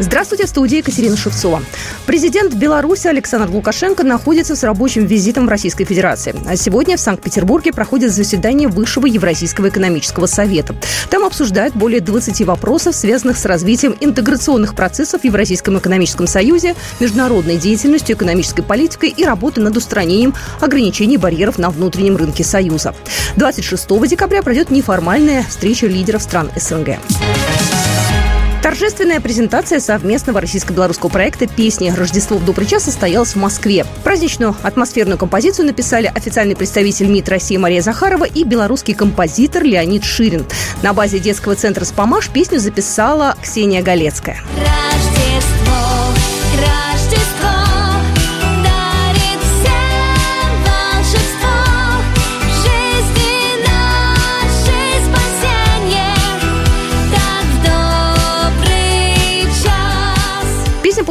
Здравствуйте, в студии Екатерина Шевцова. Президент Беларуси Александр Лукашенко находится с рабочим визитом в Российской Федерации. А сегодня в Санкт-Петербурге проходит заседание Высшего Евразийского экономического совета. Там обсуждают более 20 вопросов, связанных с развитием интеграционных процессов в Евразийском экономическом союзе, международной деятельностью, экономической политикой и работой над устранением ограничений барьеров на внутреннем рынке Союза. 26 декабря пройдет неформальная встреча лидеров стран СНГ. Торжественная презентация совместного российско-белорусского проекта «Песни Рождество в добрый час» состоялась в Москве. Праздничную атмосферную композицию написали официальный представитель МИД России Мария Захарова и белорусский композитор Леонид Ширин. На базе детского центра «Спамаш» песню записала Ксения Галецкая.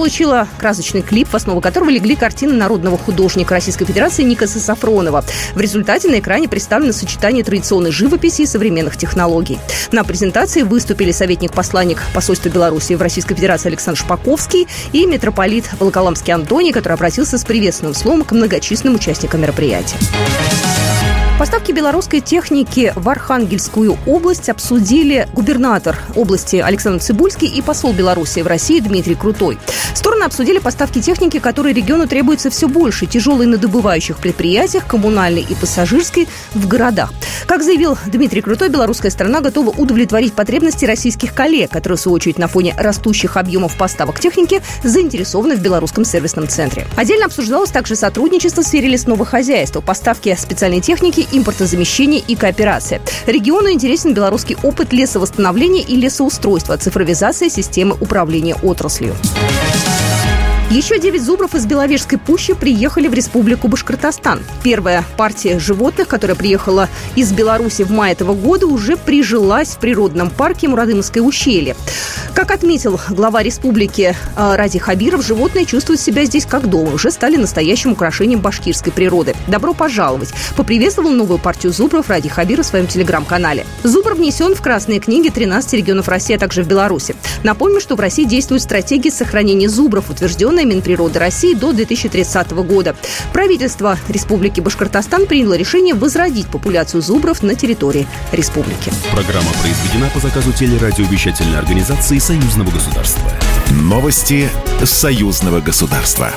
Получила красочный клип, в основу которого легли картины народного художника Российской Федерации Никаса Сафронова. В результате на экране представлено сочетание традиционной живописи и современных технологий. На презентации выступили советник-посланник посольства Беларуси в Российской Федерации Александр Шпаковский и митрополит Волоколамский Антоний, который обратился с приветственным словом к многочисленным участникам мероприятия. Поставки белорусской техники в Архангельскую область обсудили губернатор области Александр Цибульский и посол Беларуси в России Дмитрий Крутой. Стороны обсудили поставки техники, которые региону требуется все больше, тяжелой на добывающих предприятиях, коммунальной и пассажирской в городах. Как заявил Дмитрий Крутой, белорусская сторона готова удовлетворить потребности российских коллег, которые, в свою очередь, на фоне растущих объемов поставок техники заинтересованы в белорусском сервисном центре. Отдельно обсуждалось также сотрудничество в сфере лесного хозяйства, поставки специальной техники импортозамещение и кооперация. Региону интересен белорусский опыт лесовосстановления и лесоустройства, цифровизация системы управления отраслью. Еще 9 зубров из Беловежской пущи приехали в Республику Башкортостан. Первая партия животных, которая приехала из Беларуси в мае этого года, уже прижилась в природном парке Мурадымское ущелье. Как отметил глава республики э, Ради Хабиров, животные чувствуют себя здесь как дома, уже стали настоящим украшением башкирской природы. Добро пожаловать! Поприветствовал новую партию зубров Ради Хабиров в своем телеграм-канале. Зубр внесен в красные книги 13 регионов России, а также в Беларуси. Напомню, что в России действует стратегия сохранения зубров, утвержденная программе Минприроды России до 2030 года. Правительство Республики Башкортостан приняло решение возродить популяцию зубров на территории республики. Программа произведена по заказу телерадиовещательной организации Союзного государства. Новости Союзного государства.